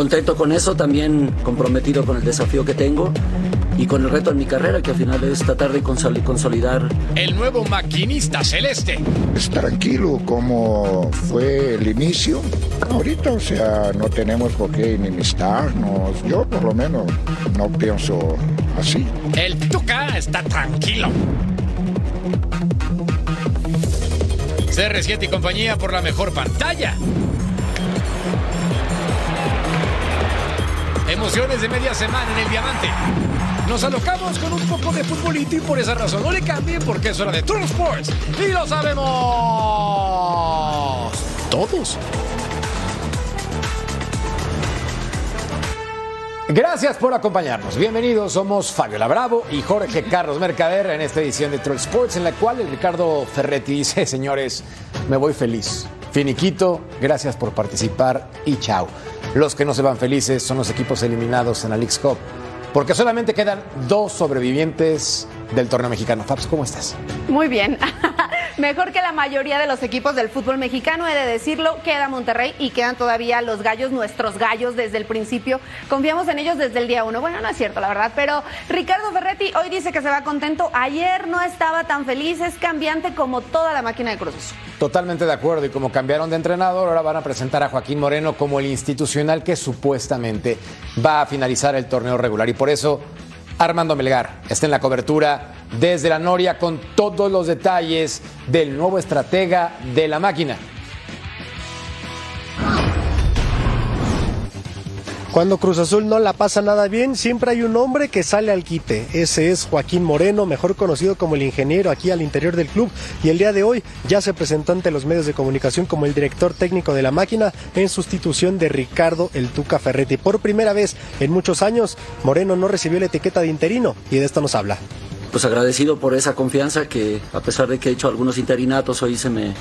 Contento con eso, también comprometido con el desafío que tengo y con el reto en mi carrera, que al final es tratar de consol- consolidar El nuevo maquinista celeste. es tranquilo como fue el inicio. Ahorita, o sea, no tenemos por qué enemistarnos. Yo por lo menos no pienso así. El Tuca está tranquilo. CR7 y compañía por la mejor pantalla. Emociones de media semana en el diamante. Nos alocamos con un poco de futbolito y por esa razón no le cambien porque es hora de True Sports. Y lo sabemos todos. Gracias por acompañarnos. Bienvenidos, somos Fabio Labravo y Jorge Carlos Mercader en esta edición de Troll Sports, en la cual el Ricardo Ferretti dice, señores, me voy feliz. Finiquito, gracias por participar y chao. Los que no se van felices son los equipos eliminados en la League's Cup, porque solamente quedan dos sobrevivientes del torneo mexicano. Fabs, ¿cómo estás? Muy bien. Mejor que la mayoría de los equipos del fútbol mexicano, he de decirlo, queda Monterrey y quedan todavía los gallos, nuestros gallos desde el principio. Confiamos en ellos desde el día uno. Bueno, no es cierto, la verdad, pero Ricardo Ferretti hoy dice que se va contento. Ayer no estaba tan feliz, es cambiante como toda la máquina de Cruz. Totalmente de acuerdo. Y como cambiaron de entrenador, ahora van a presentar a Joaquín Moreno como el institucional que supuestamente va a finalizar el torneo regular. Y por eso Armando Melgar está en la cobertura desde la Noria con todos los detalles del nuevo estratega de la máquina. Cuando Cruz Azul no la pasa nada bien, siempre hay un hombre que sale al quite. Ese es Joaquín Moreno, mejor conocido como el ingeniero aquí al interior del club. Y el día de hoy ya se presentó ante los medios de comunicación como el director técnico de la máquina en sustitución de Ricardo El Tuca Ferretti. Por primera vez en muchos años, Moreno no recibió la etiqueta de interino y de esto nos habla. Pues agradecido por esa confianza que a pesar de que he hecho algunos interinatos, hoy se me,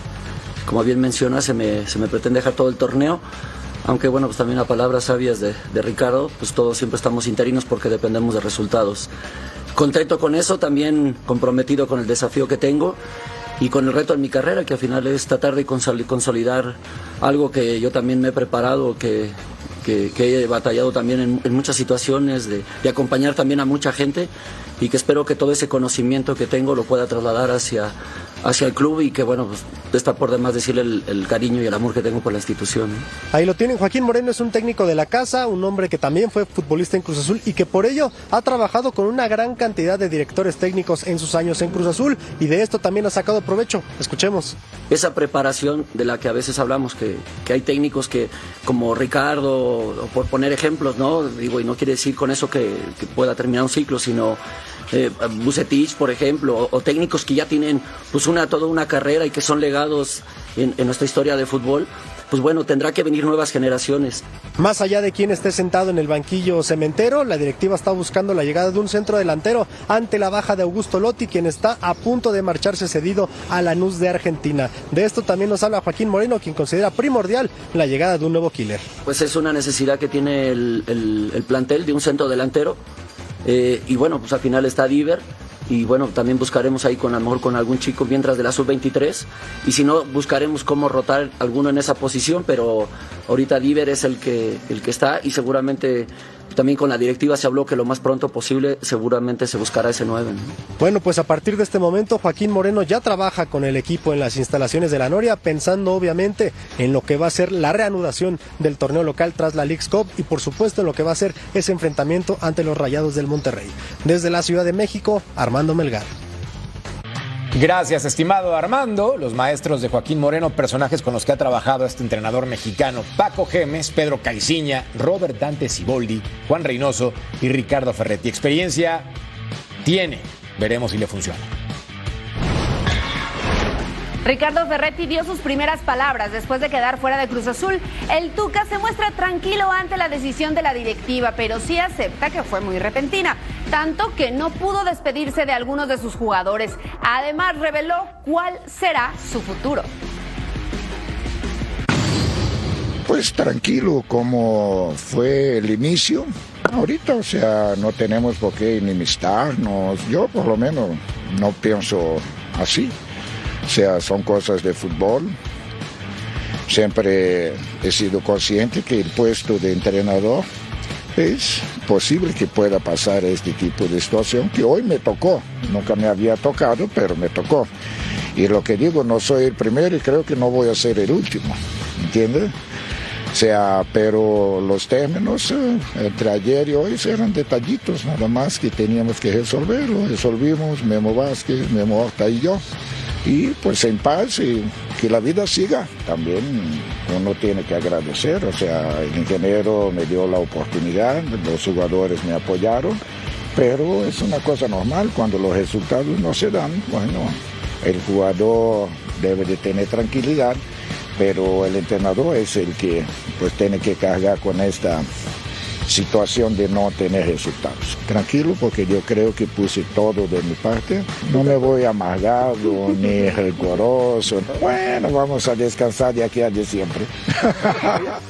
como bien menciona, se me, se me pretende dejar todo el torneo. Aunque bueno, pues también a palabras sabias de, de Ricardo, pues todos siempre estamos interinos porque dependemos de resultados. Contento con eso, también comprometido con el desafío que tengo y con el reto en mi carrera, que al final es tratar de consoli- consolidar algo que yo también me he preparado, que, que, que he batallado también en, muchas situaciones, de, de acompañar también a mucha gente y que espero que todo ese conocimiento que tengo lo pueda trasladar hacia, hacia el club y que bueno, pues está por demás decirle el, el cariño y el amor que tengo por la institución. ¿no? Ahí lo tienen, Joaquín Moreno es un técnico de la casa, un hombre que también fue futbolista en Cruz Azul y que por ello ha trabajado con una gran cantidad de directores técnicos en sus años en Cruz Azul y de esto también ha sacado provecho. Escuchemos. esa preparación de la que a veces hablamos, que, que hay técnicos que, como Ricardo, o por poner ejemplos, ¿no? Digo, y no quiere decir con eso que, que pueda terminar un ciclo, sino eh, Bucetich, por ejemplo, o, o técnicos que ya tienen pues una, toda una carrera y que son legados en, en nuestra historia de fútbol, pues bueno, tendrá que venir nuevas generaciones. Más allá de quien esté sentado en el banquillo cementero, la directiva está buscando la llegada de un centro delantero ante la baja de Augusto Lotti, quien está a punto de marcharse cedido a Lanús de Argentina. De esto también nos habla Joaquín Moreno, quien considera primordial la llegada de un nuevo killer. Pues es una necesidad que tiene el, el- el plantel de un centro delantero. Eh, y bueno, pues al final está Diver. Y bueno, también buscaremos ahí con a lo mejor con algún chico mientras de la sub-23. Y si no, buscaremos cómo rotar alguno en esa posición. Pero ahorita Diver es el que, el que está y seguramente también con la directiva se habló que lo más pronto posible seguramente se buscará ese 9. ¿no? Bueno, pues a partir de este momento Joaquín Moreno ya trabaja con el equipo en las instalaciones de la Noria, pensando obviamente en lo que va a ser la reanudación del torneo local tras la League's Cup y por supuesto en lo que va a ser ese enfrentamiento ante los Rayados del Monterrey. Desde la Ciudad de México, Armando Melgar. Gracias, estimado Armando. Los maestros de Joaquín Moreno, personajes con los que ha trabajado este entrenador mexicano, Paco Gemes, Pedro Caiciña, Robert Dante Siboldi, Juan Reynoso y Ricardo Ferretti. Experiencia tiene. Veremos si le funciona. Ricardo Ferretti dio sus primeras palabras después de quedar fuera de Cruz Azul. El Tuca se muestra tranquilo ante la decisión de la directiva, pero sí acepta que fue muy repentina, tanto que no pudo despedirse de algunos de sus jugadores. Además, reveló cuál será su futuro. Pues tranquilo, como fue el inicio. Ahorita, o sea, no tenemos por qué enemistarnos. Yo por lo menos no pienso así. O sea, son cosas de fútbol. Siempre he sido consciente que el puesto de entrenador es posible que pueda pasar este tipo de situación que hoy me tocó. Nunca me había tocado, pero me tocó. Y lo que digo, no soy el primero y creo que no voy a ser el último. ¿Entiendes? O sea, pero los términos eh, entre ayer y hoy eran detallitos nada más que teníamos que resolver. Lo resolvimos Memo Vázquez, Memo Horta y yo. Y pues en paz y que la vida siga. También uno tiene que agradecer, o sea, el ingeniero me dio la oportunidad, los jugadores me apoyaron, pero es una cosa normal cuando los resultados no se dan. Bueno, el jugador debe de tener tranquilidad pero el entrenador es el que pues tiene que cargar con esta situación de no tener resultados. Tranquilo porque yo creo que puse todo de mi parte. No me voy amargado ni rigoroso. Bueno, vamos a descansar de aquí a diciembre.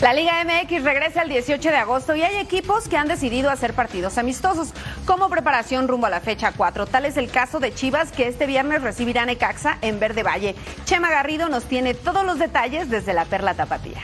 La Liga MX regresa el 18 de agosto y hay equipos que han decidido hacer partidos amistosos como preparación rumbo a la fecha 4. Tal es el caso de Chivas que este viernes recibirá Necaxa en Verde Valle. Chema Garrido nos tiene todos los detalles desde la Perla Tapatía.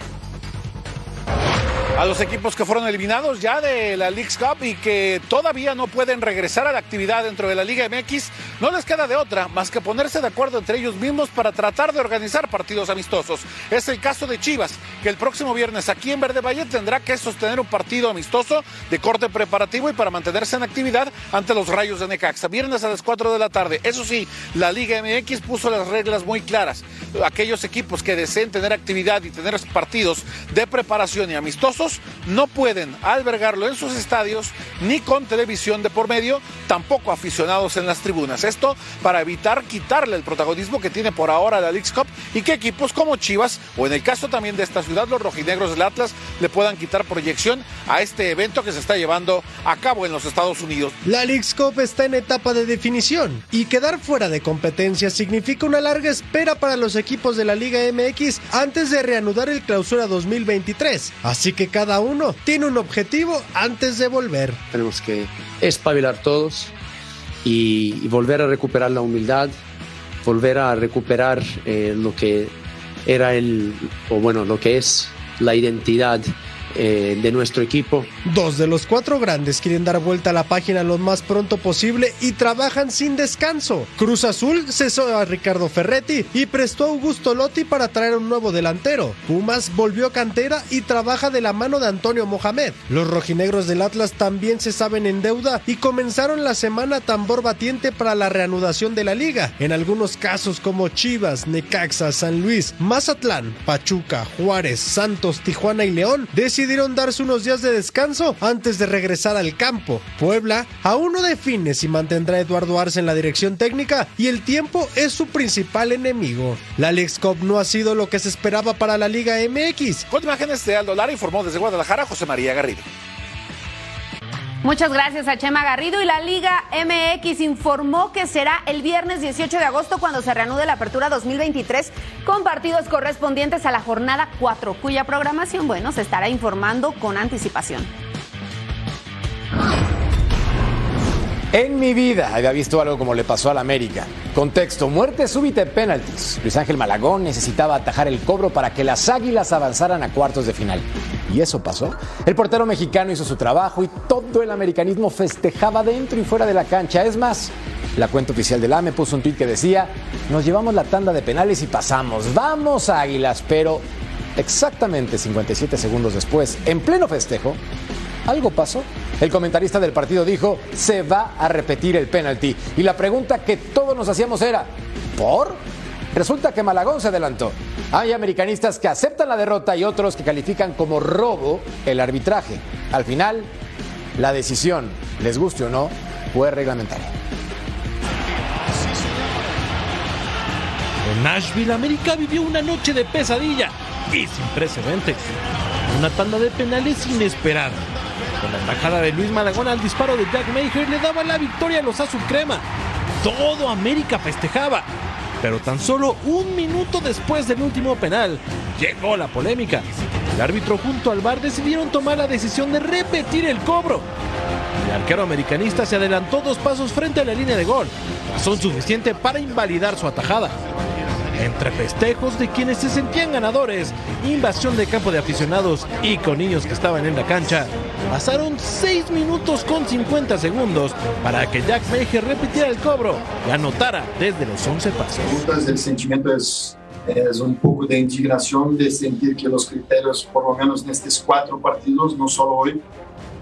A los equipos que fueron eliminados ya de la League's Cup y que todavía no pueden regresar a la actividad dentro de la Liga MX, no les queda de otra más que ponerse de acuerdo entre ellos mismos para tratar de organizar partidos amistosos. Es el caso de Chivas, que el próximo viernes aquí en Verde Valle tendrá que sostener un partido amistoso de corte preparativo y para mantenerse en actividad ante los Rayos de Necaxa. Viernes a las 4 de la tarde. Eso sí, la Liga MX puso las reglas muy claras. Aquellos equipos que deseen tener actividad y tener partidos de preparación y amistosos no pueden albergarlo en sus estadios ni con televisión de por medio, tampoco aficionados en las tribunas. Esto para evitar quitarle el protagonismo que tiene por ahora la Leagues Cup y que equipos como Chivas o en el caso también de esta ciudad los rojinegros del Atlas le puedan quitar proyección a este evento que se está llevando a cabo en los Estados Unidos. La Leagues Cup está en etapa de definición y quedar fuera de competencia significa una larga espera para los equipos de la Liga MX antes de reanudar el clausura 2023. Así que cada uno tiene un objetivo antes de volver. Tenemos que espabilar todos y, volver a recuperar la humildad, volver a recuperar eh, lo que era el, o bueno, lo que es la identidad eh, de nuestro equipo. Dos de los cuatro grandes quieren dar vuelta a la página lo más pronto posible y trabajan sin descanso. Cruz Azul cesó a Ricardo Ferretti y prestó a Augusto Lotti para traer un nuevo delantero. Pumas volvió cantera y trabaja de la mano de Antonio Mohamed. Los rojinegros del Atlas también se saben en deuda y comenzaron la semana tambor batiente para la reanudación de la liga. En algunos casos como Chivas, Necaxa, San Luis, Mazatlán, Pachuca, Juárez, Santos, Tijuana y León decidieron darse unos días de descanso antes de regresar al campo. Puebla aún no define si mantendrá a Eduardo Arce en la dirección técnica y el tiempo es su principal enemigo. La Leagues Cup no ha sido lo que se esperaba para la Liga MX. Con imágenes de Aldo Lara informó desde Guadalajara José María Garrido. Muchas gracias a Chema Garrido y la Liga MX informó que será el viernes 18 de agosto cuando se reanude la apertura 2023 con partidos correspondientes a la jornada 4, cuya programación, bueno, se estará informando con anticipación. En mi vida había visto algo como le pasó al América. Contexto, muerte súbita en penaltis. Luis Ángel Malagón necesitaba atajar el cobro para que las Águilas avanzaran a cuartos de final. Y eso pasó. El portero mexicano hizo su trabajo y todo el americanismo festejaba dentro y fuera de la cancha. Es más, la cuenta oficial del AME puso un tweet que decía, nos llevamos la tanda de penales y pasamos. Vamos Águilas, pero exactamente 57 segundos después, en pleno festejo, algo pasó. El comentarista del partido dijo, se va a repetir el penalti. Y la pregunta que todos nos hacíamos era, ¿por? Resulta que Malagón se adelantó. Hay americanistas que aceptan la derrota y otros que califican como robo el arbitraje. Al final, la decisión, les guste o no, fue reglamentaria. En Nashville, América vivió una noche de pesadilla y sin precedentes. Una tanda de penales inesperada. Con la embajada de Luis Malagón al disparo de Jack Mayer le daba la victoria a los Azul Crema. Todo América festejaba. Pero tan solo un minuto después del último penal, llegó la polémica. El árbitro junto al bar decidieron tomar la decisión de repetir el cobro. El arquero americanista se adelantó dos pasos frente a la línea de gol, razón suficiente para invalidar su atajada. Entre festejos de quienes se sentían ganadores, invasión de campo de aficionados y con niños que estaban en la cancha, pasaron 6 minutos con 50 segundos para que Jack Mejer repitiera el cobro y anotara desde los 11 pasos. El sentimiento es un poco de indignación de sentir que los criterios, por lo menos en estos cuatro partidos, no solo hoy,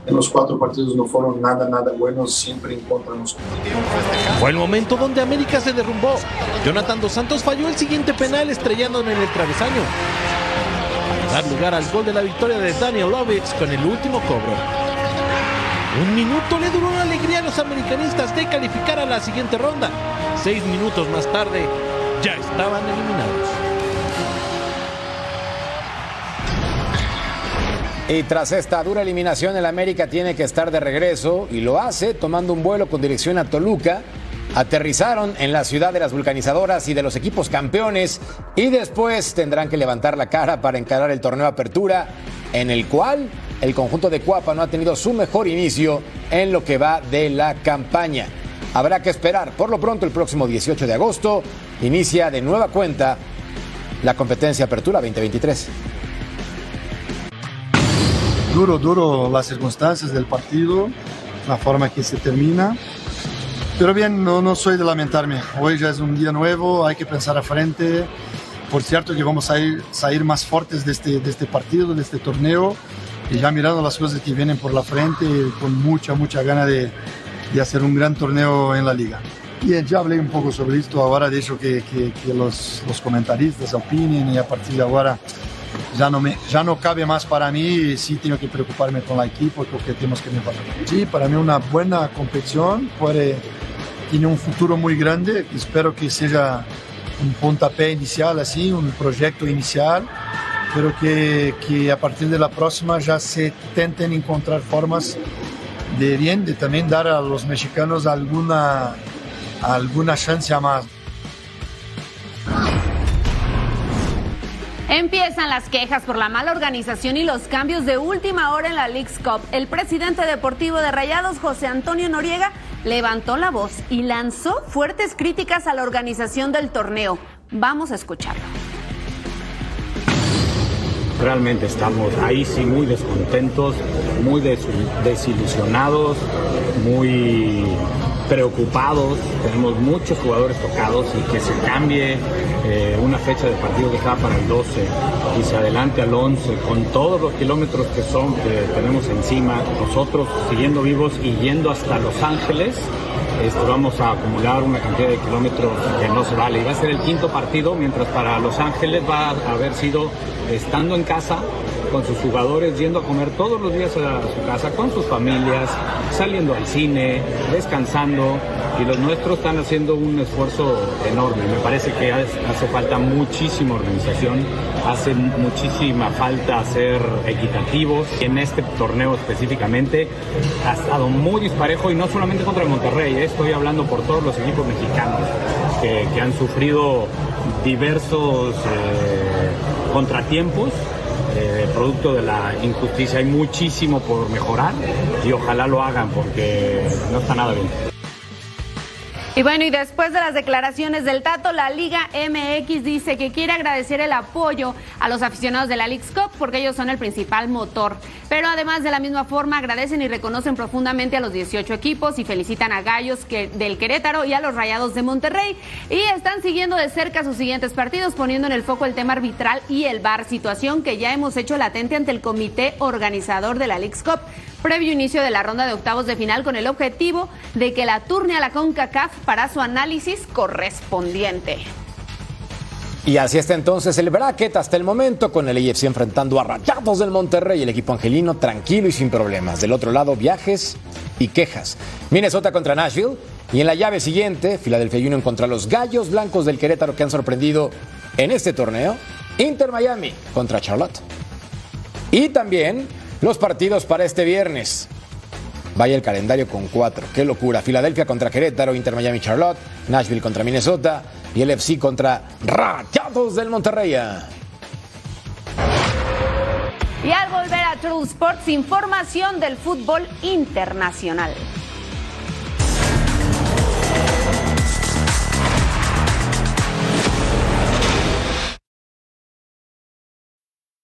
en los cuatro partidos no fueron nada, nada buenos, siempre en contra de nosotros. Fue el momento donde América se derrumbó. Jonathan Dos Santos falló el siguiente penal estrellando en el travesaño. Dar lugar al gol de la victoria de Daniel Lovitz con el último cobro. Un minuto le duró la alegría a los americanistas de calificar a la siguiente ronda. Seis minutos más tarde, ya estaban eliminados. Y tras esta dura eliminación, el América tiene que estar de regreso y lo hace tomando un vuelo con dirección a Toluca. Aterrizaron en la ciudad de las vulcanizadoras y de los equipos campeones y después tendrán que levantar la cara para encarar el torneo Apertura, en el cual el conjunto de Cuapa no ha tenido su mejor inicio en lo que va de la campaña. Habrá que esperar. Por lo pronto, el próximo 18 de agosto inicia de nueva cuenta la competencia Apertura 2023 duro, duro las circunstancias del partido, la forma que se termina. Pero bien, no, no soy de lamentarme. Hoy ya es un día nuevo, hay que pensar a frente. Por cierto que vamos a ir, salir más fuertes de este, de este partido, de este torneo. Y ya mirando las cosas que vienen por la frente, con mucha, mucha gana de, de hacer un gran torneo en la liga. Bien, ya hablé un poco sobre esto, ahora de hecho que, que, que los, los comentaristas opinen y a partir de ahora ya no, me, ya no cabe más para mí, sí tengo que preocuparme con la equipo porque tenemos que mejorar. Sí, para mí una buena competición, puede, tiene un futuro muy grande, espero que sea un pontapé inicial, así, un proyecto inicial, pero que, que a partir de la próxima ya se intenten encontrar formas de bien, de también dar a los mexicanos alguna, alguna chance más. Empiezan las quejas por la mala organización y los cambios de última hora en la League's Cup. El presidente deportivo de Rayados, José Antonio Noriega, levantó la voz y lanzó fuertes críticas a la organización del torneo. Vamos a escucharlo. Realmente estamos ahí sí muy descontentos, muy desilusionados, muy preocupados, tenemos muchos jugadores tocados y que se cambie eh, una fecha de partido que estaba para el 12 y se adelante al 11 con todos los kilómetros que son que tenemos encima, nosotros siguiendo vivos y yendo hasta Los Ángeles, este, vamos a acumular una cantidad de kilómetros que no se vale. Y va a ser el quinto partido, mientras para Los Ángeles va a haber sido estando en casa con sus jugadores, yendo a comer todos los días a su casa, con sus familias, saliendo al cine, descansando, y los nuestros están haciendo un esfuerzo enorme. Me parece que hace falta muchísima organización, hace muchísima falta ser equitativos. En este torneo específicamente ha estado muy disparejo y no solamente contra el Monterrey, ¿eh? estoy hablando por todos los equipos mexicanos que, han sufrido diversos eh, contratiempos eh, producto de la injusticia. Hay muchísimo por mejorar y ojalá lo hagan porque no está nada bien. Y bueno, y después de las declaraciones del Tato, la Liga MX dice que quiere agradecer el apoyo a los aficionados de la Cup porque ellos son el principal motor. Pero además de la misma forma agradecen y reconocen profundamente a los 18 equipos y felicitan a Gallos del Querétaro y a los Rayados de Monterrey. Y están siguiendo de cerca sus siguientes partidos, poniendo en el foco el tema arbitral y el VAR, situación que ya hemos hecho latente ante el comité organizador de la League's Cup. Previo inicio de la ronda de octavos de final con el objetivo de que la turne a la CONCACAF para su análisis correspondiente. Y así está entonces el bracket hasta el momento, con el IFC enfrentando a Rayados del Monterrey y el equipo angelino tranquilo y sin problemas. Del otro lado, viajes y quejas. Minnesota contra Nashville. Y en la llave siguiente, Philadelphia Union contra los Gallos Blancos del Querétaro que han sorprendido en este torneo. Inter Miami contra Charlotte. Y también los partidos para este viernes. Vaya el calendario con cuatro. Qué locura. Filadelfia contra Querétaro, Inter Miami Charlotte, Nashville contra Minnesota y el FC contra Rayados del Monterrey. Y al volver a True Sports, información del fútbol internacional.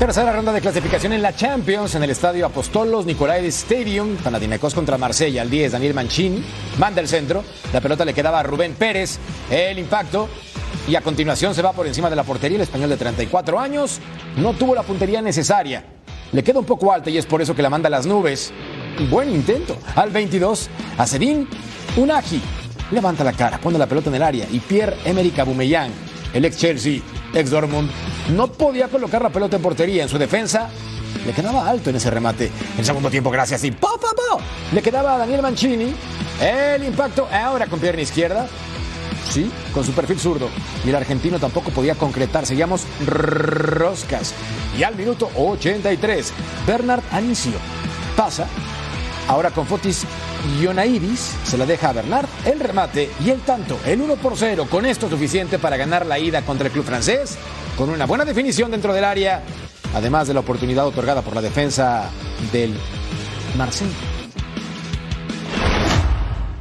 Tercera ronda de clasificación en la Champions en el estadio Apostolos Nicolaidis Stadium. Panathinaikos contra Marsella al 10. Daniel Mancini manda el centro. La pelota le quedaba a Rubén Pérez. El impacto. Y a continuación se va por encima de la portería. El español de 34 años no tuvo la puntería necesaria. Le queda un poco alta y es por eso que la manda a las nubes. Buen intento. Al 22, a Sedín Unagi. Levanta la cara, pone la pelota en el área y Pierre-Emerick Aubameyang, el ex Chelsea, ex Dortmund, no podía colocar la pelota en portería. En su defensa le quedaba alto en ese remate. En segundo tiempo, gracias y ¡po, po, po! le quedaba a Daniel Mancini. El impacto ahora con pierna izquierda. Sí, con su perfil zurdo. Y el argentino tampoco podía concretar. Seguíamos roscas. Y al minuto 83, Bernard Anicio pasa. Ahora con Fotis Ionaidis se la deja a Bernard, el remate y el tanto, el 1 por 0. Con esto suficiente para ganar la ida contra el club francés, con una buena definición dentro del área, además de la oportunidad otorgada por la defensa del Marsella.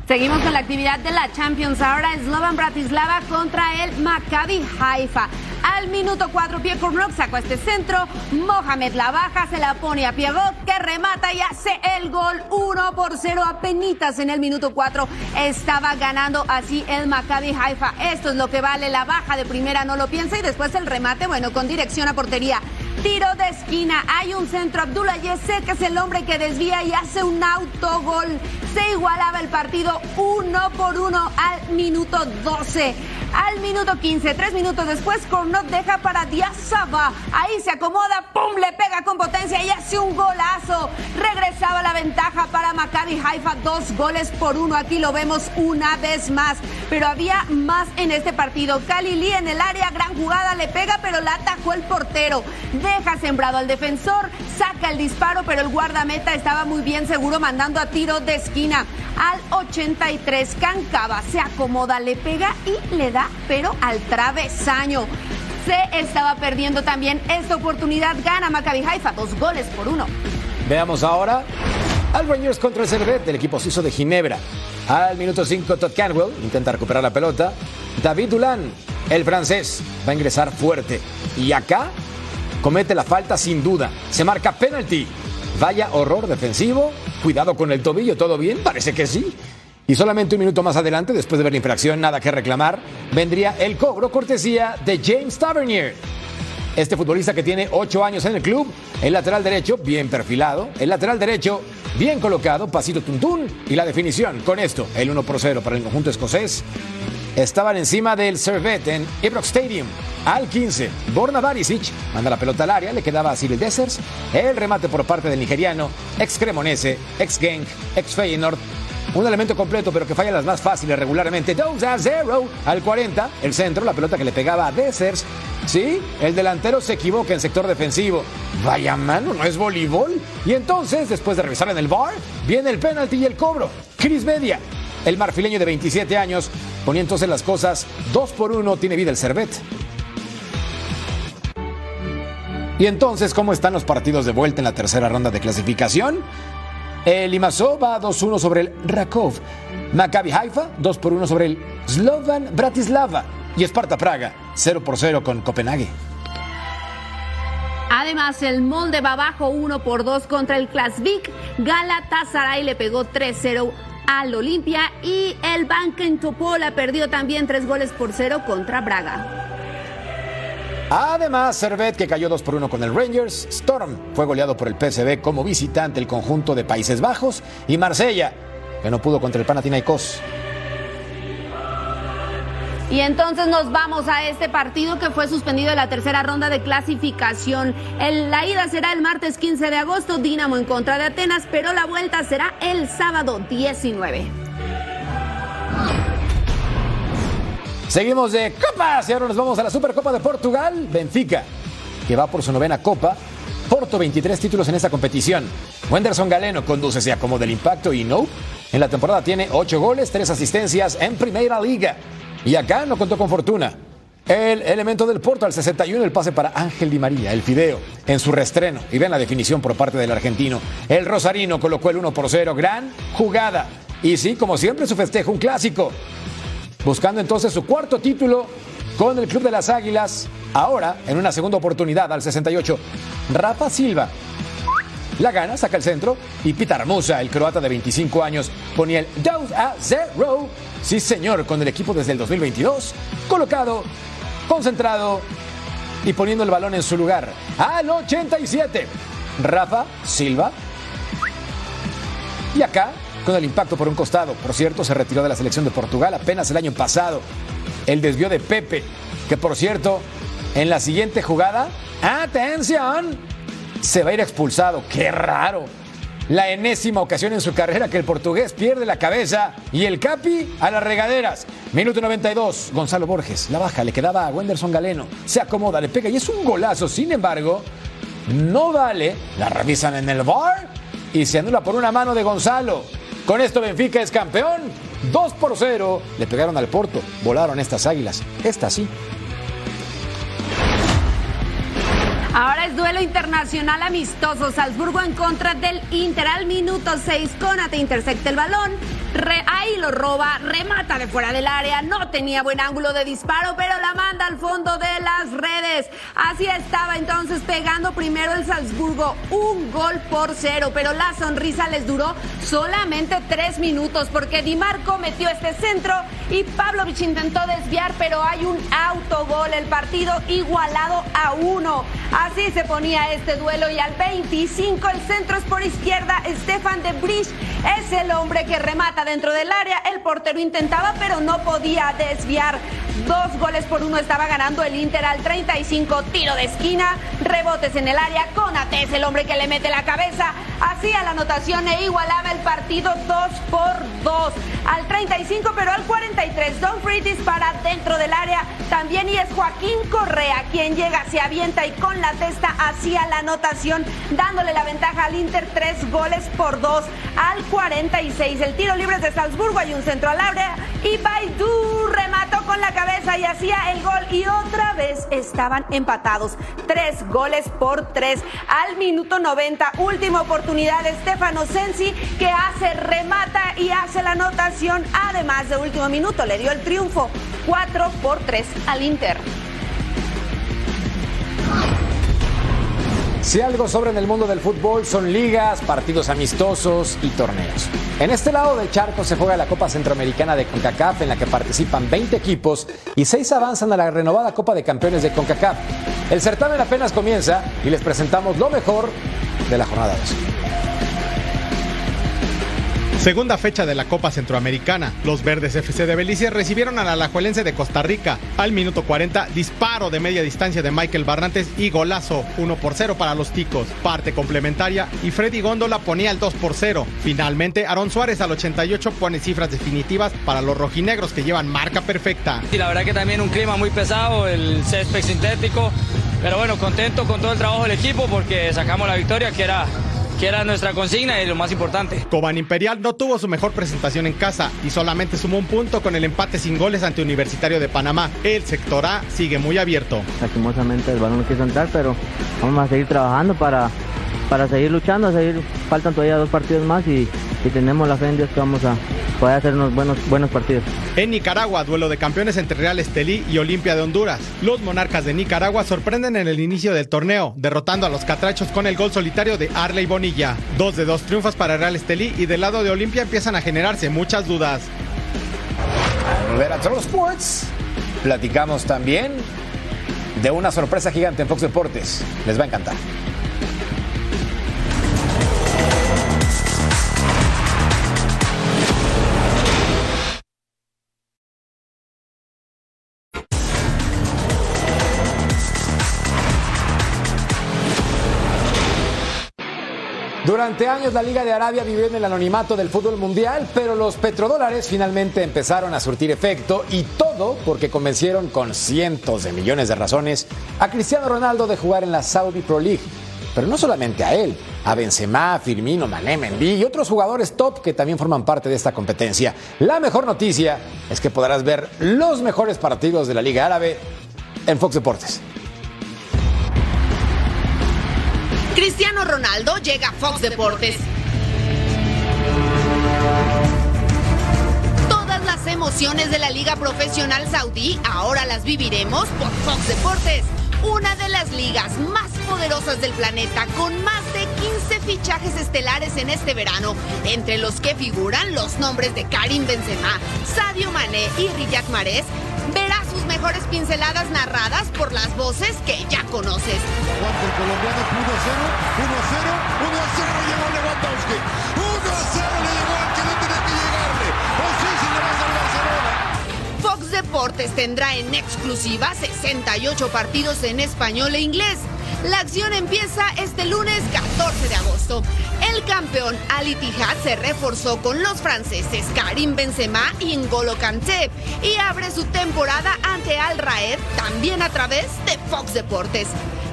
Seguimos con la actividad de la Champions. Ahora Slovan Bratislava contra el Maccabi Haifa. Al minuto 4, Pierre Cornock sacó este centro. Mohamed la baja, se la pone a Pierrot, que remata y hace el gol 1 por 0. Apenitas en el minuto 4 estaba ganando así el Maccabi Haifa. Esto es lo que vale la baja de primera, no lo piensa. Y después el remate, bueno, con dirección a portería. Tiro de esquina, hay un centro. Abdullah Yese, que es el hombre que desvía y hace un autogol. Se igualaba el partido uno por uno al minuto 12. Al minuto 15, tres minutos después, Cornot deja para Diazaba. Ahí se acomoda, ¡pum! Le pega con potencia y hace un golazo. Regresaba la ventaja para Maccabi Haifa, dos goles por uno. Aquí lo vemos una vez más. Pero había más en este partido. Kalili en el área, gran jugada, le pega, pero la atajó el portero. Deja sembrado al defensor, saca el disparo, pero el guardameta estaba muy bien seguro mandando a tiro de esquina. Al 83, Cancaba se acomoda, le pega y le da, pero al travesaño. Se estaba perdiendo también esta oportunidad. Gana Maccabi Haifa, dos goles por uno. Veamos ahora al Rangers contra el Servet del equipo suizo de Ginebra. Al minuto 5, Todd Canwell intenta recuperar la pelota. David Dulan, el francés, va a ingresar fuerte. Y acá comete la falta sin duda. Se marca penalty. Vaya horror defensivo. Cuidado con el tobillo, ¿todo bien? Parece que sí. Y solamente un minuto más adelante, después de ver la infracción, nada que reclamar, vendría el cobro cortesía de James Tavernier. Este futbolista que tiene ocho años en el club, el lateral derecho bien perfilado, el lateral derecho bien colocado, pasito tuntún y la definición. Con esto, el 1 por 0 para el conjunto escocés. Estaban encima del Servet en Ibrox Stadium. Al 15, Borna Barisic manda la pelota al área, le quedaba a Cyril Dessers. El remate por parte del nigeriano, ex Cremonese, ex Genk, ex Feyenoord un elemento completo, pero que falla las más fáciles regularmente. Dos a 0 al 40, el centro, la pelota que le pegaba a Dessers. Sí, el delantero se equivoca en sector defensivo. Vaya mano, no es voleibol. Y entonces, después de revisar en el bar, viene el penalti y el cobro. Cris Media, el marfileño de 27 años, ponía entonces las cosas 2 por 1, tiene vida el Cervet. Y entonces, ¿cómo están los partidos de vuelta en la tercera ronda de clasificación? El Limassol va 2-1 sobre el Rakov. Maccabi Haifa 2 por 1 sobre el Slovan Bratislava. Y Esparta Praga 0 por 0 con Copenhague. Además, el Molde va abajo 1 por 2 contra el Klasvik. Galatasaray le pegó 3-0 al Olimpia y el Banken Topola perdió también 3 goles por 0 contra Braga. Además, Servet, que cayó 2 por 1 con el Rangers, Storm fue goleado por el PSV como visitante el conjunto de Países Bajos y Marsella, que no pudo contra el Panathinaikos. Y entonces nos vamos a este partido que fue suspendido en la tercera ronda de clasificación. El, la ida será el martes 15 de agosto, Dinamo en contra de Atenas, pero la vuelta será el sábado 19. Seguimos de copas y ahora nos vamos a la Supercopa de Portugal. Benfica, que va por su novena copa. Porto, 23 títulos en esta competición. Wenderson Galeno conduce sea como del impacto y no. En la temporada tiene 8 goles, 3 asistencias en Primera Liga. Y acá no contó con fortuna. El elemento del Porto al 61, el pase para Ángel Di María, el fideo, en su restreno. Y ven la definición por parte del argentino. El Rosarino colocó el 1 por 0. Gran jugada. Y sí, como siempre, su festejo, un clásico. Buscando entonces su cuarto título con el Club de las Águilas. Ahora, en una segunda oportunidad al 68, Rafa Silva. La gana, saca el centro y Pitar Musa, el croata de 25 años, ponía el 2 a 0 Sí, señor, con el equipo desde el 2022, colocado, concentrado y poniendo el balón en su lugar. Al 87, Rafa Silva. Y acá, con el impacto por un costado. Por cierto, se retiró de la selección de Portugal apenas el año pasado. El desvío de Pepe, que por cierto, en la siguiente jugada, atención, se va a ir expulsado. ¡Qué raro! la enésima ocasión en su carrera que el portugués pierde la cabeza y el Capi a las regaderas. Minuto 92, Gonzalo Borges, la baja, le quedaba a Wenderson Galeno, se acomoda, le pega y es un golazo. Sin embargo, no vale, la revisan en el bar y se anula por una mano de Gonzalo. Con esto Benfica es campeón. 2 por 0. Le pegaron al Porto. Volaron estas águilas. Esta sí. Ahora es duelo internacional amistoso. Salzburgo en contra del Inter al minuto 6. Conate intersecta el balón. Ahí lo roba, remata de fuera del área. No tenía buen ángulo de disparo, pero la manda al fondo de las redes. Así estaba entonces pegando primero el Salzburgo. Un gol por cero, pero la sonrisa les duró solamente tres minutos porque Di Marco metió este centro y Pavlovich intentó desviar, pero hay un autogol. El partido igualado a uno. Así se ponía este duelo y al 25 el centro es por izquierda. Stefan de Bridge es el hombre que remata dentro del área. El portero intentaba pero no podía desviar. Dos goles por uno estaba ganando el Inter al 35. Tiro de esquina, rebotes en el área. Conate es el hombre que le mete la cabeza. Hacía la anotación e igualaba el partido 2 por 2. Al 35 pero al 43 Don Free dispara dentro del área. También y es Joaquín Correa quien llega, se avienta y con la testa hacia la anotación, dándole la ventaja al Inter, tres goles por dos al 46. El tiro libre de Salzburgo, hay un centro al área y Baidu remató con la cabeza y hacía el gol y otra vez estaban empatados. Tres goles por tres al minuto 90. Última oportunidad de Stefano Sensi que hace, remata y hace la anotación. Además de último minuto le dio el triunfo. 4 por 3 al Inter. Si algo sobra en el mundo del fútbol son ligas, partidos amistosos y torneos. En este lado del charco se juega la Copa Centroamericana de CONCACAF en la que participan 20 equipos y 6 avanzan a la renovada Copa de Campeones de CONCACAF. El certamen apenas comienza y les presentamos lo mejor de la jornada 2. Segunda fecha de la Copa Centroamericana. Los Verdes FC de Belice recibieron al Alajuelense de Costa Rica. Al minuto 40, disparo de media distancia de Michael Barrantes y golazo 1 por 0 para los Ticos. Parte complementaria y Freddy Góndola ponía el 2 por 0. Finalmente, Aaron Suárez al 88 pone cifras definitivas para los rojinegros que llevan marca perfecta. Y la verdad que también un clima muy pesado, el césped sintético. Pero bueno, contento con todo el trabajo del equipo porque sacamos la victoria que era que era nuestra consigna y lo más importante. Cobán Imperial no tuvo su mejor presentación en casa y solamente sumó un punto con el empate sin goles ante Universitario de Panamá. El sector A sigue muy abierto. Lastimosamente el balón no quiso entrar, pero vamos a seguir trabajando para, para seguir luchando, seguir, faltan todavía dos partidos más y, y tenemos la fe en Dios que vamos a poder hacer unos buenos, buenos partidos. En Nicaragua, duelo de campeones entre Real Estelí y Olimpia de Honduras. Los monarcas de Nicaragua sorprenden en el inicio del torneo, derrotando a los catrachos con el gol solitario de Arley Bonilla. Dos de dos triunfos para Real Estelí y del lado de Olimpia empiezan a generarse muchas dudas. Al volver a Troll Sports, platicamos también de una sorpresa gigante en Fox Deportes. Les va a encantar. Durante años la Liga de Arabia vivió en el anonimato del fútbol mundial, pero los petrodólares finalmente empezaron a surtir efecto y todo porque convencieron con cientos de millones de razones a Cristiano Ronaldo de jugar en la Saudi Pro League. Pero no solamente a él, a Benzema, Firmino, Mané, Mendy y otros jugadores top que también forman parte de esta competencia. La mejor noticia es que podrás ver los mejores partidos de la Liga Árabe en Fox Deportes. Cristiano Ronaldo llega a Fox Deportes. Todas las emociones de la Liga Profesional Saudí ahora las viviremos por Fox Deportes, una de las ligas más poderosas del planeta con más de 15 fichajes estelares en este verano, entre los que figuran los nombres de Karim Benzema, Sadio Mané y Riyad Mahrez. Verás sus mejores pinceladas narradas por las voces que ya conoces. Aguanta el colombiano 1-0, 1-0, 1-0 llegó Lewandowski. Deportes tendrá en exclusiva 68 partidos en español e inglés. La acción empieza este lunes 14 de agosto. El campeón Al Ittihad se reforzó con los franceses Karim Benzema y N'Golo Kanté y abre su temporada ante Al Raed también a través de Fox Deportes.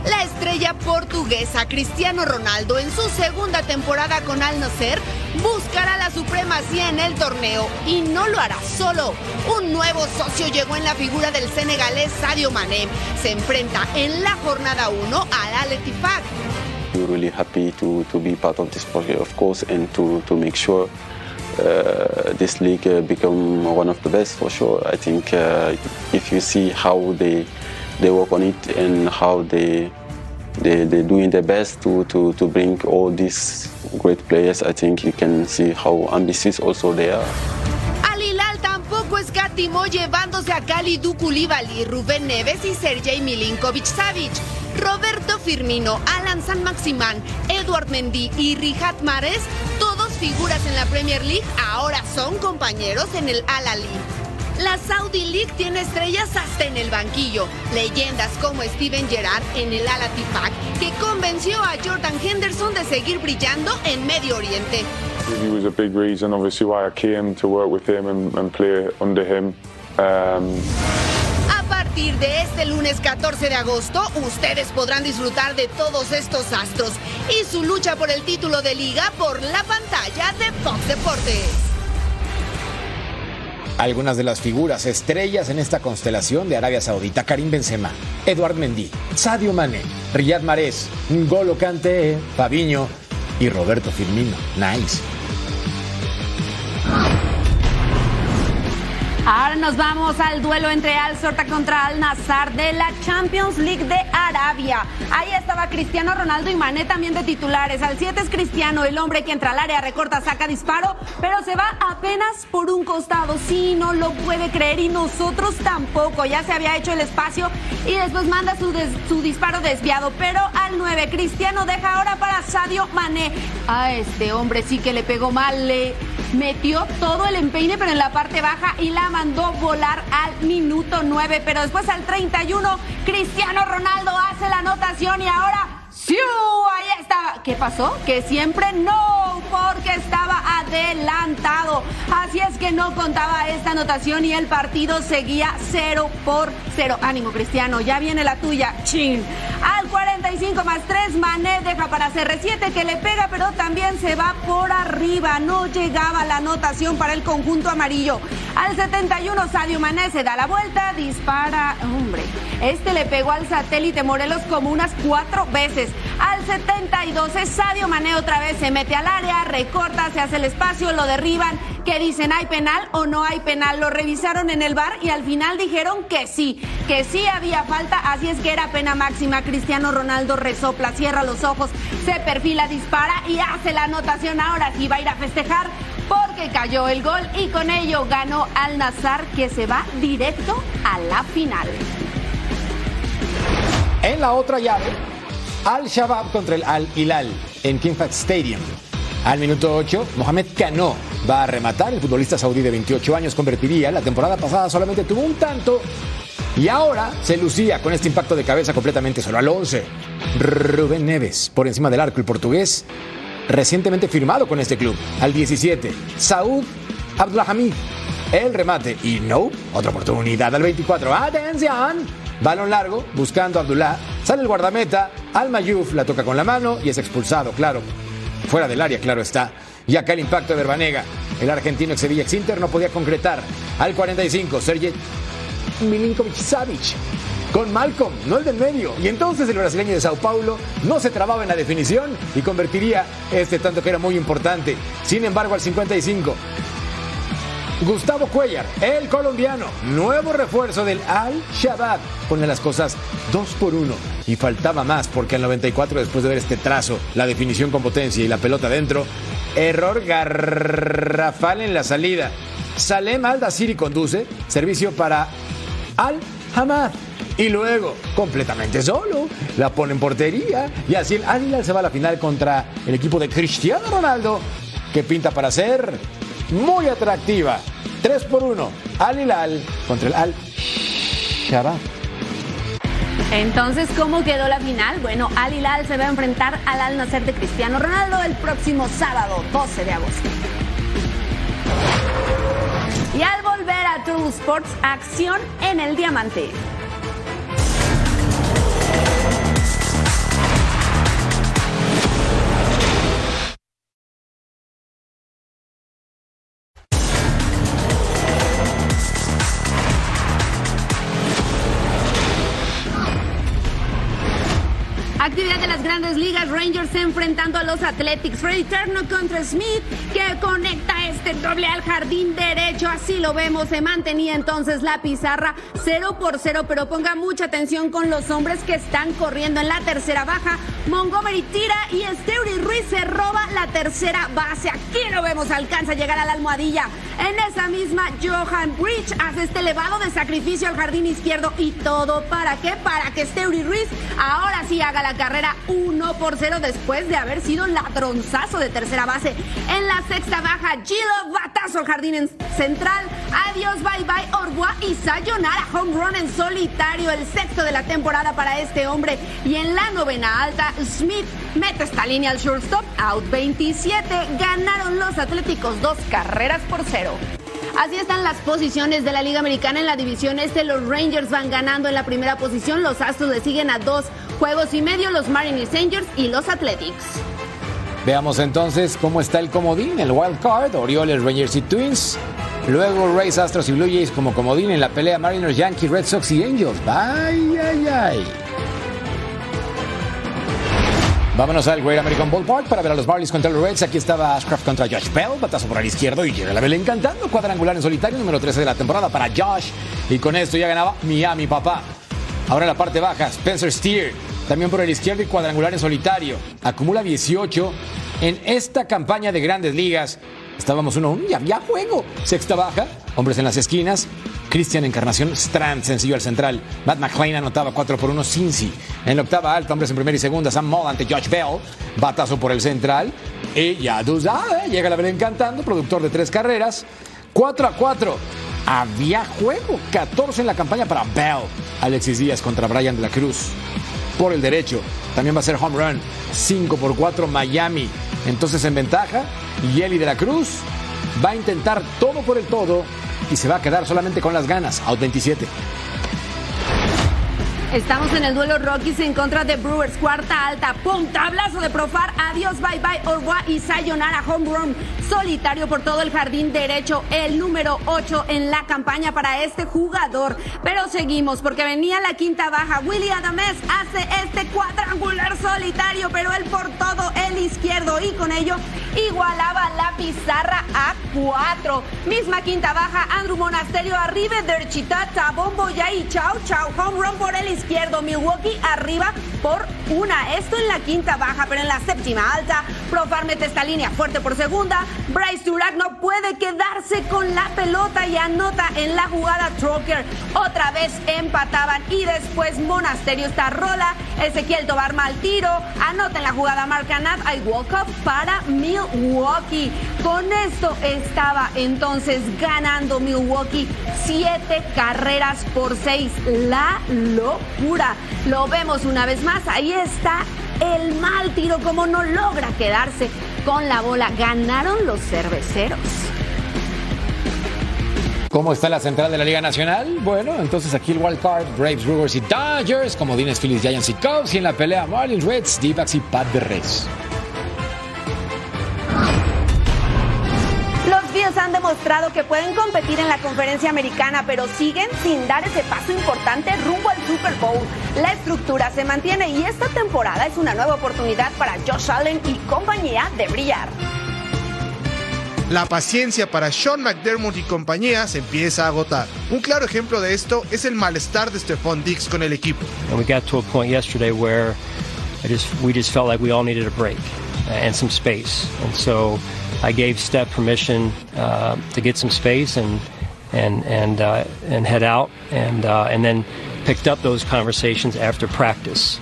La estrella portuguesa Cristiano Ronaldo en su segunda temporada con Al Nasser buscará la supremacía en el torneo y no lo hará solo. Un nuevo socio llegó en la figura del senegalés Sadio Mané. Se enfrenta en la jornada 1 al Al Ettifaq. We're really happy to, to be part of this project, of course, and to, to make sure uh, this league uh, become one of the best for sure. I think uh, if you see how they they work on it and how they they they're doing their best to, to, to bring all these great players, I think you can see how ambitious also they are. Al llevándose a Kalidou Koulibaly, Rubén Neves y Sergej Milinkovic Savic. Roberto Firmino, Alan San Maximán, Eduard Mendy y Riyad Mahrez, todos figuras en la Premier League, ahora son compañeros en el Al Ahly. La Saudi League tiene estrellas hasta en el banquillo. Leyendas como Steven Gerrard en el Al Attifaq, que convenció a Jordan Henderson de seguir brillando en Medio Oriente. He was a big reason, obviously, why I came to work with him and, and play under him. Um, A partir de este lunes 14 de agosto, ustedes podrán disfrutar de todos estos astros y su lucha por el título de liga por la pantalla de Fox Deportes. Algunas de las figuras estrellas en esta constelación de Arabia Saudita, Karim Benzema, Eduard Mendy, Sadio Mané, Riyad Mahrez, N'Golo Kanté, Fabiño y Roberto Firmino. Nice. Ahora nos vamos al duelo entre Al Sorta contra Al Nazar de la Champions League de Arabia. Ahí estaba Cristiano Ronaldo y Mané también de titulares. Al 7 es Cristiano, el hombre que entra al área, recorta, saca disparo, pero se va apenas por un costado. Sí, no lo puede creer y nosotros tampoco. Ya se había hecho el espacio y después manda su, su disparo desviado. Pero al 9, Cristiano deja ahora para Sadio Mané. A este hombre sí que le pegó mal, le metió todo el empeine, pero en la parte baja y la mandó volar al minuto 9. Pero después al 31, Cristiano Ronaldo hace la anotación y ahora. ¡Siu! Ahí estaba. ¿Qué pasó? Que siempre no, porque estaba adelantado. Así es que no contaba esta anotación y el partido seguía 0 por 0. Ánimo, Cristiano, ya viene la tuya. Chin. Al 40 55 más 3, Mané deja para CR7 que le pega, pero también se va por arriba. No llegaba la anotación para el conjunto amarillo. Al 71, Sadio Mané se da la vuelta, dispara. Hombre, este le pegó al satélite Morelos como unas cuatro veces. Al 72, es Sadio Mané otra vez se mete al área, recorta, se hace el espacio, lo derriban. Que dicen, ¿hay penal o no hay penal? Lo revisaron en el bar y al final dijeron que sí, que sí había falta, así es que era pena máxima. Cristiano Ronaldo resopla, cierra los ojos, se perfila, dispara y hace la anotación. Ahora sí va a ir a festejar porque cayó el gol y con ello ganó Al Nazar que se va directo a la final. En la otra llave, Al Shabab contra el Al Hilal en King Fahd Stadium. Al minuto 8, Mohamed Cano va a rematar. El futbolista saudí de 28 años convertiría. La temporada pasada solamente tuvo un tanto y ahora se lucía con este impacto de cabeza completamente solo al 11. Rubén Neves, por encima del arco, el portugués, recientemente firmado con este club. Al 17, Saúd Abdulhamid, el remate. Y no, otra oportunidad al 24. ¡Atención! Balón largo, buscando a Abdullah. Sale el guardameta, Al Mayuf la toca con la mano y es expulsado, claro. Fuera del área, claro está. Y acá el impacto de Verbanega. El argentino ex Sevilla ex Inter no podía concretar. Al 45, Sergej Milinkovic Savic con Malcolm, no el del medio. Y entonces el brasileño de Sao Paulo no se trababa en la definición y convertiría este tanto que era muy importante. Sin embargo, al 55, Gustavo Cuellar, el colombiano, nuevo refuerzo del Al-Shabaab, pone las cosas 2 por 1 y faltaba más porque al 94 después de ver este trazo, la definición con potencia y la pelota dentro, error garrafal en la salida. Salem Al-Dasiri conduce, servicio para Al-Hamad. Y luego, completamente solo, la pone en portería. Y así el Al se va a la final contra el equipo de Cristiano Ronaldo, que pinta para ser muy atractiva. 3 por 1. Al Hilal contra el Al Shabab. Entonces, ¿cómo quedó la final? Bueno, Al Hilal se va a enfrentar al Al Nacer de Cristiano Ronaldo el próximo sábado, 12 de agosto. Y al volver a True Sports, acción en el diamante. Grandes enfrentando a los Athletics. Freddy Turner contra Smith, que conecta este doble al jardín derecho. Así lo vemos, se mantenía entonces la pizarra 0 por 0, pero ponga mucha atención con los hombres que están corriendo en la tercera baja. Montgomery tira y Steury Ruiz se roba la tercera base. Aquí lo vemos, alcanza a llegar a la almohadilla. En esa misma, Johan Bridge hace este elevado de sacrificio al jardín izquierdo. ¿Y todo para qué? Para que Steury Ruiz ahora sí haga la carrera 1 por 0 después de haber sido ladronzazo de tercera base. En la sexta baja, Gilo batazo jardín en central. Adiós, bye bye, Orgua y Sayonara. Home run en solitario, el sexto de la temporada para este hombre. Y en la novena alta, Smith mete esta línea al shortstop, out 27. Ganaron los Atléticos dos carreras por cero. Así están las posiciones de la Liga Americana en la división este. Los Rangers van ganando en la primera posición. Los Astros le siguen a dos juegos y medio. Los Mariners Rangers y los Athletics. Veamos entonces cómo está el comodín, el wild card, Orioles, Rangers y Twins. Luego Rays, Astros y Blue Jays como comodín en la pelea Mariners, Yankees, Red Sox y Angels. Ay, ay, ay. Vámonos al Great American Ballpark para ver a los Marlins contra los Reds. Aquí estaba Ashcraft contra Josh Bell, batazo por el izquierdo y llega la vela encantando. Cuadrangular en solitario, número 13 de la temporada para Josh. Y con esto ya ganaba Miami, papá. Ahora en la parte baja, Spencer Steer, también por el izquierdo y cuadrangular en solitario. Acumula 18 en esta campaña de grandes ligas. Estábamos 1-1 y había juego. Sexta baja, hombres en las esquinas. Cristian Encarnación Strand, sencillo al central. Matt McClain anotaba 4 por 1 Cincy. En la octava alta, hombres en primera y segunda. Sam Moll ante Josh Bell. Batazo por el central. Y ya tú sabes, llega la vela encantando. Productor de tres carreras. 4 a 4. Había juego. 14 en la campaña para Bell. Alexis Díaz contra Brian de la Cruz. Por el derecho. También va a ser home run. 5 por 4 Miami. Entonces en ventaja. Y Eli de la Cruz va a intentar todo por el todo y se va a quedar solamente con las ganas. Out 27. Estamos en el duelo Rockies en contra de Brewers, cuarta alta, pum, tablazo de Profar, adiós, bye bye, Orwa y Sayonara home run, solitario por todo el jardín derecho, el número 8 en la campaña para este jugador. Pero seguimos porque venía la quinta baja, Willy Adames hace este cuadrangular solitario, pero él por todo el izquierdo y con ello igualaba la pizarra a 4. Misma quinta baja, Andrew Monasterio arriba, Derchitata, Bombo ya y chao, chao, home run por el izquierdo, Milwaukee arriba por una. Esto en la quinta baja, pero en la séptima alta, Profar mete esta línea fuerte por segunda. Bryce Durack no puede quedarse con la pelota y anota en la jugada Troker. Otra vez empataban y después Monasterio está rola. Ezequiel Tobar mal tiro. Anota en la jugada Marcanat. Hay walk up para Milwaukee. Con esto estaba entonces ganando Milwaukee siete carreras por seis. La locura. Lo vemos una vez más. Ahí está el mal tiro, como no logra quedarse con la bola. Ganaron los cerveceros. ¿Cómo está la central de la Liga Nacional? Bueno, entonces aquí el wild card, Braves, Brewers y Dodgers, como Dines, Phillies, Giants y Cubs, y en la pelea Marlins, Reds, D-backs y Pat demostrado que pueden competir en la conferencia americana, pero siguen sin dar ese paso importante rumbo al Super Bowl. La estructura se mantiene y esta temporada es una nueva oportunidad para Josh Allen y compañía de brillar. La paciencia para Sean McDermott y compañía se empieza a agotar. Un claro ejemplo de esto es el malestar de Stephon Diggs con el equipo. And we got to a point yesterday where I just we just felt like we all needed a break and some space. And so I gave Steph permission uh, to get some space and and and uh, and head out and uh, and then picked up those conversations after practice.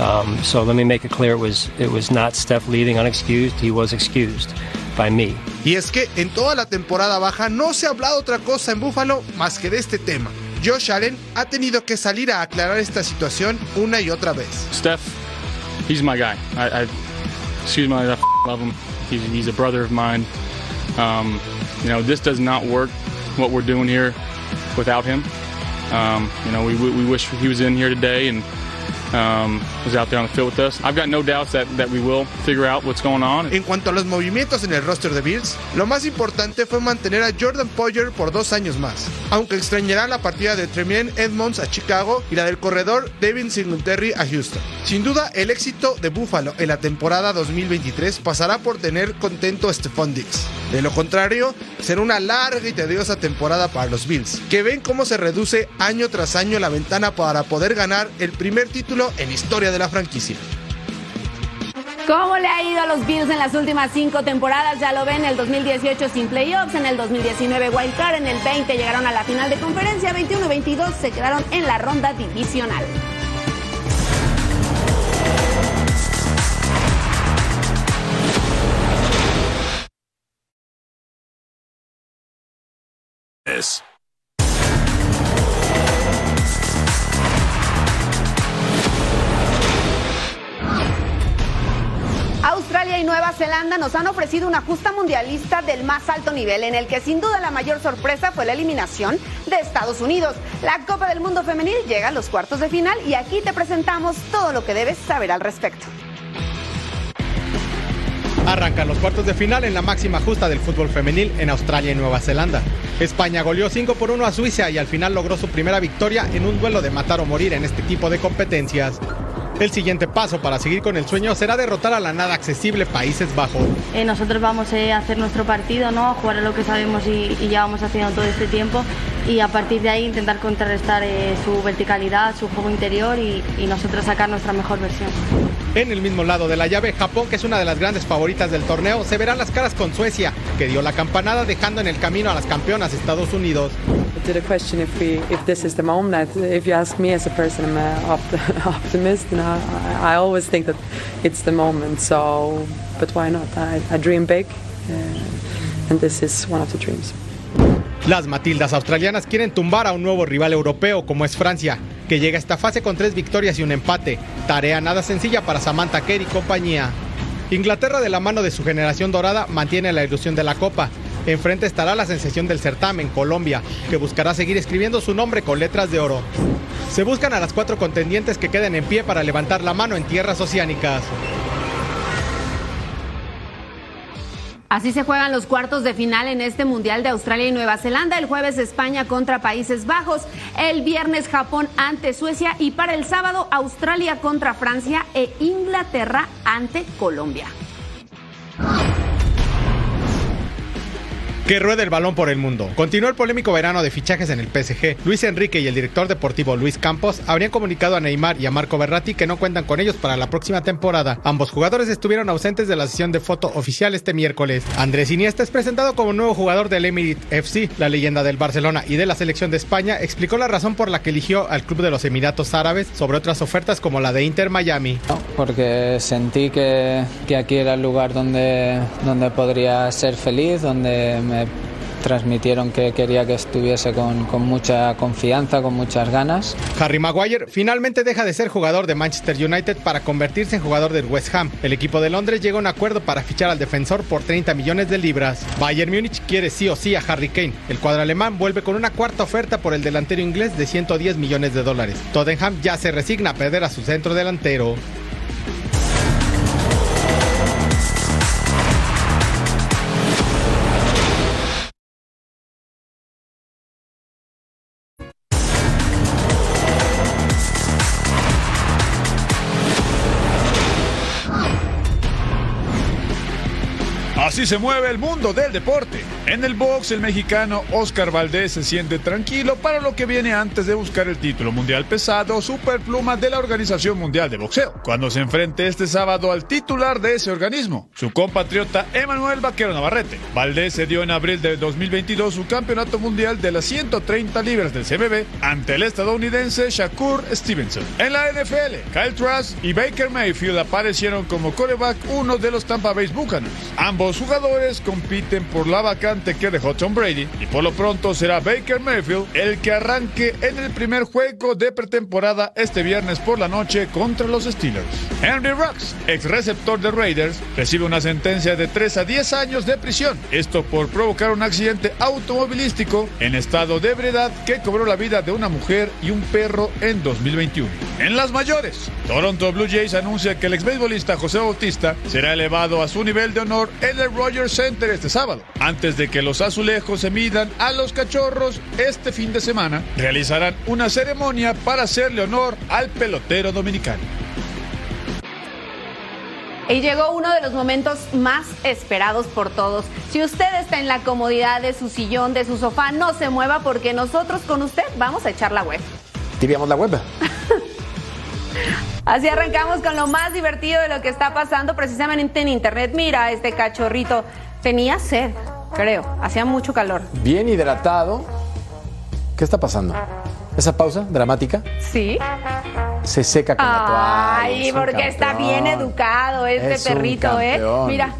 Um, so let me make it clear: it was it was not Steph leaving unexcused. He was excused by me. Y es que en toda la temporada baja no se ha hablado otra cosa en Buffalo más que de este tema. Josh Allen ha tenido que salir a aclarar esta situación una y otra vez. Steph, he's my guy. I, I excuse me, I f- love him. He's, he's a brother of mine. Um, you know, this does not work. What we're doing here without him. Um, you know, we, we, we wish he was in here today and um, out there on the field with us. I've got no doubts that, that we will figure out what's going on. En cuanto a los movimientos en el roster de Bills, lo más importante fue mantener a Jordan Poyer por dos años más, aunque extrañará la partida de Tremaine Edmonds a Chicago y la del corredor Devin Singletary a Houston. Sin duda, el éxito de Buffalo en la temporada 2023 pasará por tener contento a Stephon Diggs. De lo contrario, será una larga y tediosa temporada para los Bills, que ven cómo se reduce año tras año la ventana para poder ganar el primer título en historia de la franquicia. ¿Cómo le ha ido a los Bills en las últimas cinco temporadas? Ya lo ven, en el 2018 sin playoffs, en el 2019 wild card, en el 20 llegaron a la final de conferencia, 21-22 se quedaron en la ronda divisional. Australia y Nueva Zelanda nos han ofrecido una justa mundialista del más alto nivel, en el que sin duda la mayor sorpresa fue la eliminación de Estados Unidos. La Copa del Mundo Femenil llega a los cuartos de final y aquí te presentamos todo lo que debes saber al respecto. Arrancan los cuartos de final en la máxima justa del fútbol femenil en Australia y Nueva Zelanda. España goleó 5 por 1 a Suiza y al final logró su primera victoria en un duelo de matar o morir en este tipo de competencias. El siguiente paso para seguir con el sueño será derrotar a la nada accesible Países Bajos. Eh, nosotros vamos eh, a hacer nuestro partido, ¿no? a jugar a lo que sabemos y, y llevamos haciendo todo este tiempo y a partir de ahí intentar contrarrestar eh, su verticalidad, su juego interior y, y nosotros sacar nuestra mejor versión. En el mismo lado de la llave, Japón, que es una de las grandes favoritas del torneo, se verán las caras con Suecia, que dio la campanada dejando en el camino a las campeonas Estados Unidos. to the question if we if this is the moment. If you ask me as a person, I'm an opt- optimist, and I, I always think that it's the moment. So, but why not? I, I dream big, uh, and this is one of the dreams. Las Matildas australianas quieren tumbar a un nuevo rival europeo como es Francia, que llega a esta fase con tres victorias y un empate. Tarea nada sencilla para Samantha Kerr y compañía. Inglaterra de la mano de su generación dorada mantiene la ilusión de la Copa, Enfrente estará la sensación del certamen, Colombia, que buscará seguir escribiendo su nombre con letras de oro. Se buscan a las cuatro contendientes que queden en pie para levantar la mano en tierras oceánicas. Así se juegan los cuartos de final en este Mundial de Australia y Nueva Zelanda. El jueves España contra Países Bajos, el viernes Japón ante Suecia y para el sábado Australia contra Francia e Inglaterra ante Colombia. Que ruede el balón por el mundo. Continuó el polémico verano de fichajes en el PSG. Luis Enrique y el director deportivo Luis Campos habrían comunicado a Neymar y a Marco Berratti que no cuentan con ellos para la próxima temporada. Ambos jugadores estuvieron ausentes de la sesión de foto oficial este miércoles. Andrés Iniesta es presentado como nuevo jugador del Emirates FC. La leyenda del Barcelona y de la selección de España explicó la razón por la que eligió al club de los Emiratos Árabes sobre otras ofertas como la de Inter Miami. porque sentí que, que aquí era el lugar donde, donde podría ser feliz, donde me transmitieron que quería que estuviese con, con, mucha confianza, con muchas ganas. Harry Maguire finalmente deja de ser jugador de Manchester United para convertirse en jugador del West Ham. El equipo de Londres llegó a un acuerdo para fichar al defensor por 30 millones de libras. Bayern Múnich quiere sí o sí a Harry Kane. El cuadro alemán vuelve con una cuarta oferta por el delantero inglés de 110 millones de dólares. Tottenham ya se resigna a perder a su centro delantero. Así se mueve el mundo del deporte. En el box, el mexicano Oscar Valdés se siente tranquilo para lo que viene antes de buscar el título mundial pesado superpluma de la Organización Mundial de Boxeo, cuando se enfrente este sábado al titular de ese organismo, su compatriota Emanuel Vaquero Navarrete. Valdés se dio en abril de 2022 su campeonato mundial de las 130 libras del CBB ante el estadounidense Shakur Stevenson. En la NFL, Kyle Trask y Baker Mayfield aparecieron como coreback uno de los Tampa Bay Buccaneers. Ambos jugadores compiten por la vacante que dejó Tom Brady y por lo pronto será Baker Mayfield el que arranque en el primer juego de pretemporada este viernes por la noche contra los Steelers. Henry Rux, ex receptor de Raiders, recibe una sentencia de 3 a 10 años de prisión, esto por provocar un accidente automovilístico en estado de ebriedad que cobró la vida de una mujer y un perro en 2021. En las mayores, Toronto Blue Jays anuncia que el ex beisbolista José Bautista será elevado a su nivel de honor en el Rogers Center este sábado. Antes de que los azulejos se midan a los cachorros este fin de semana, realizarán una ceremonia para hacerle honor al pelotero dominicano. Y llegó uno de los momentos más esperados por todos. Si usted está en la comodidad de su sillón, de su sofá, no se mueva porque nosotros con usted vamos a echar la web. Tiríamos la web. Así arrancamos con lo más divertido de lo que está pasando precisamente en internet. Mira, este cachorrito tenía sed, creo. Hacía mucho calor. Bien hidratado. ¿Qué está pasando? ¿Esa pausa dramática? Sí. Se seca con la toalla. Ay, Es porque está bien educado este Es perrito, ¿eh? Mira.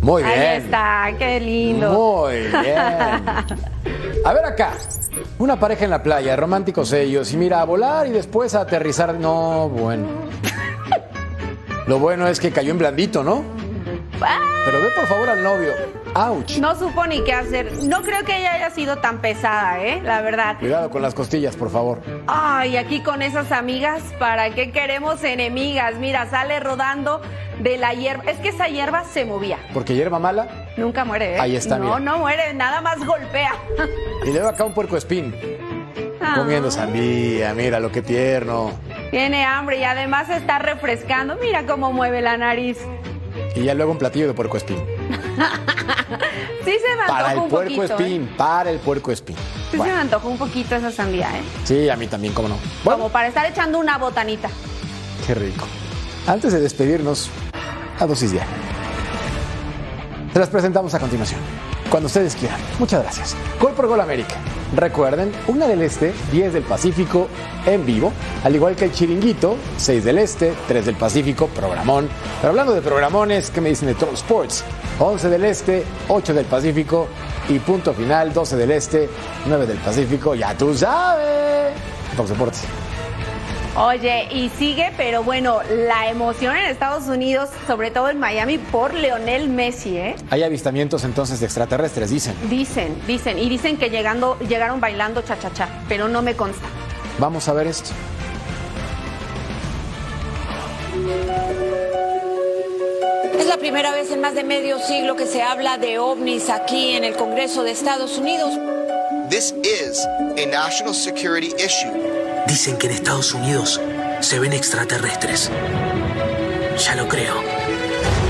Muy bien. Ahí está, qué lindo. Muy bien. A ver acá. Una pareja en la playa, románticos ellos, y mira, a volar y después a aterrizar. No, bueno. Lo bueno es que cayó en blandito, ¿no? Pero ve por favor al novio. ¡Auch! No supo ni qué hacer. No creo que ella haya sido tan pesada, ¿eh? La verdad. Cuidado con las costillas, por favor. Ay, aquí con esas amigas, ¿para qué queremos enemigas? Mira, sale rodando de la hierba. Es que esa hierba se movía. Porque hierba mala. Nunca muere, ¿eh? Ahí está, No, mira. no muere, nada más golpea. Y luego acá un puerco espín. Ah. Comiendo sandía, mira lo que tierno. Tiene hambre y además está refrescando. Mira cómo mueve la nariz. Y ya luego un platillo de puerco espín. Sí se me Para el un puerco poquito. espín, ¿eh? para el puerco espín. Sí Bueno, se me antojó un poquito esa sandía, ¿eh? sí, a mí también, cómo no. Como para estar echando una botanita. Qué rico. Antes de despedirnos, a dosis diaria. Se las presentamos a continuación. Cuando ustedes quieran. Muchas gracias. Gol por Gol América. Recuerden, una del Este, 10 del Pacífico en vivo, al igual que el Chiringuito, 6 del Este, 3 del Pacífico, programón. Pero hablando de programones, ¿qué me dicen de Total Sports? 11 del Este, 8 del Pacífico y punto final, 12 del Este, 9 del Pacífico, ya tú sabes. Fox Deportes. Oye, y sigue, pero bueno, la emoción en Estados Unidos, sobre todo en Miami, por Leonel Messi, ¿eh? Hay avistamientos entonces de extraterrestres, dicen. Dicen, dicen, y dicen que llegando, llegaron bailando cha-cha-cha, pero no me consta. Vamos a ver esto. Es la primera vez en más de medio siglo que se habla de ovnis aquí en el Congreso de Estados Unidos. This is a national security issue. Dicen que en Estados Unidos se ven extraterrestres. Ya lo creo.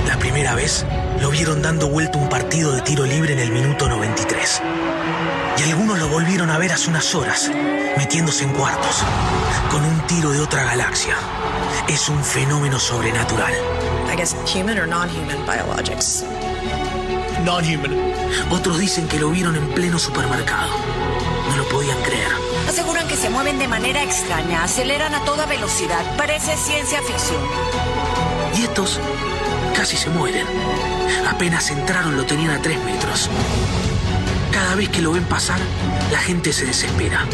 La primera vez lo vieron dando vuelta un partido de tiro libre en el minuto 93. Y algunos lo volvieron a ver hace unas horas, metiéndose en cuartos, con un tiro de otra galaxia. Es un fenómeno sobrenatural. I guess human or non-human biologics. Non-human. Otros dicen que lo vieron en pleno supermercado. No lo podían creer. Aseguran que se mueven de manera extraña, aceleran a toda velocidad. Parece ciencia ficción. Y estos casi se mueren. Apenas entraron lo tenían a tres metros. Cada vez que lo ven pasar, la gente se desespera.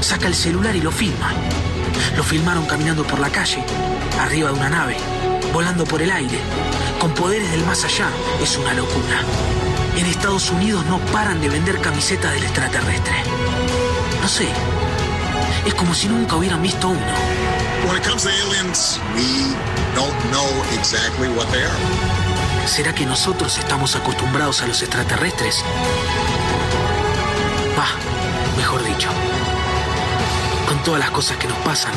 Saca el celular y lo filma. Lo filmaron caminando por la calle, arriba de una nave, volando por el aire, con poderes del más allá. Es una locura. En Estados Unidos no paran de vender camisetas del extraterrestre. No sé. Es como si nunca hubieran visto uno. When it comes to aliens, we don't know exactly what they are. ¿Será que nosotros estamos acostumbrados a los extraterrestres? Va, mejor dicho. Con todas las cosas que nos pasan,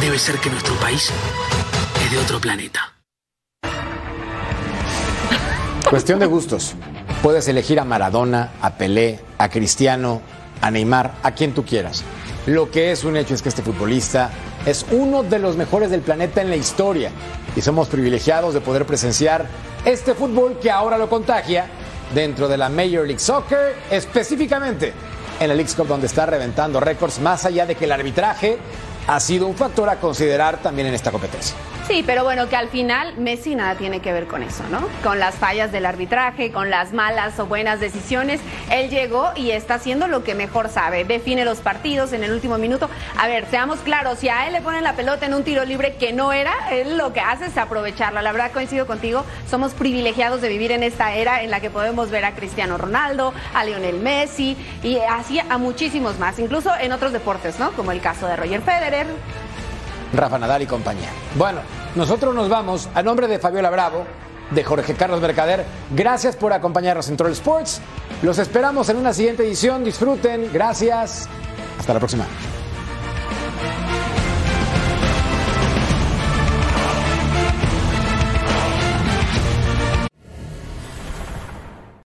debe ser que nuestro país es de otro planeta. Cuestión de gustos. Puedes elegir a Maradona, a Pelé, a Cristiano, a Neymar, a quien tú quieras. Lo que es un hecho es que este futbolista es uno de los mejores del planeta en la historia y somos privilegiados de poder presenciar este fútbol que ahora lo contagia dentro de la Major League Soccer, específicamente en la League Cup donde está reventando récords, más allá de que el arbitraje ha sido un factor a considerar también en esta competencia. Sí, pero bueno, que al final Messi nada tiene que ver con eso, ¿no? Con las fallas del arbitraje, con las malas o buenas decisiones. Él llegó y está haciendo lo que mejor sabe. Define los partidos en el último minuto. A ver, seamos claros, si a él le ponen la pelota en un tiro libre que no era, él lo que hace es aprovecharla. La verdad, coincido contigo, somos privilegiados de vivir en esta era en la que podemos ver a Cristiano Ronaldo, a Lionel Messi y así a muchísimos más, incluso en otros deportes, ¿no? Como el caso de Roger Federer, Rafa Nadal y compañía. Bueno, nosotros nos vamos a nombre de Fabiola Bravo, de Jorge Carlos Mercader. Gracias por acompañarnos en Troll Sports. Los esperamos en una siguiente edición. Disfruten. Gracias. Hasta la próxima.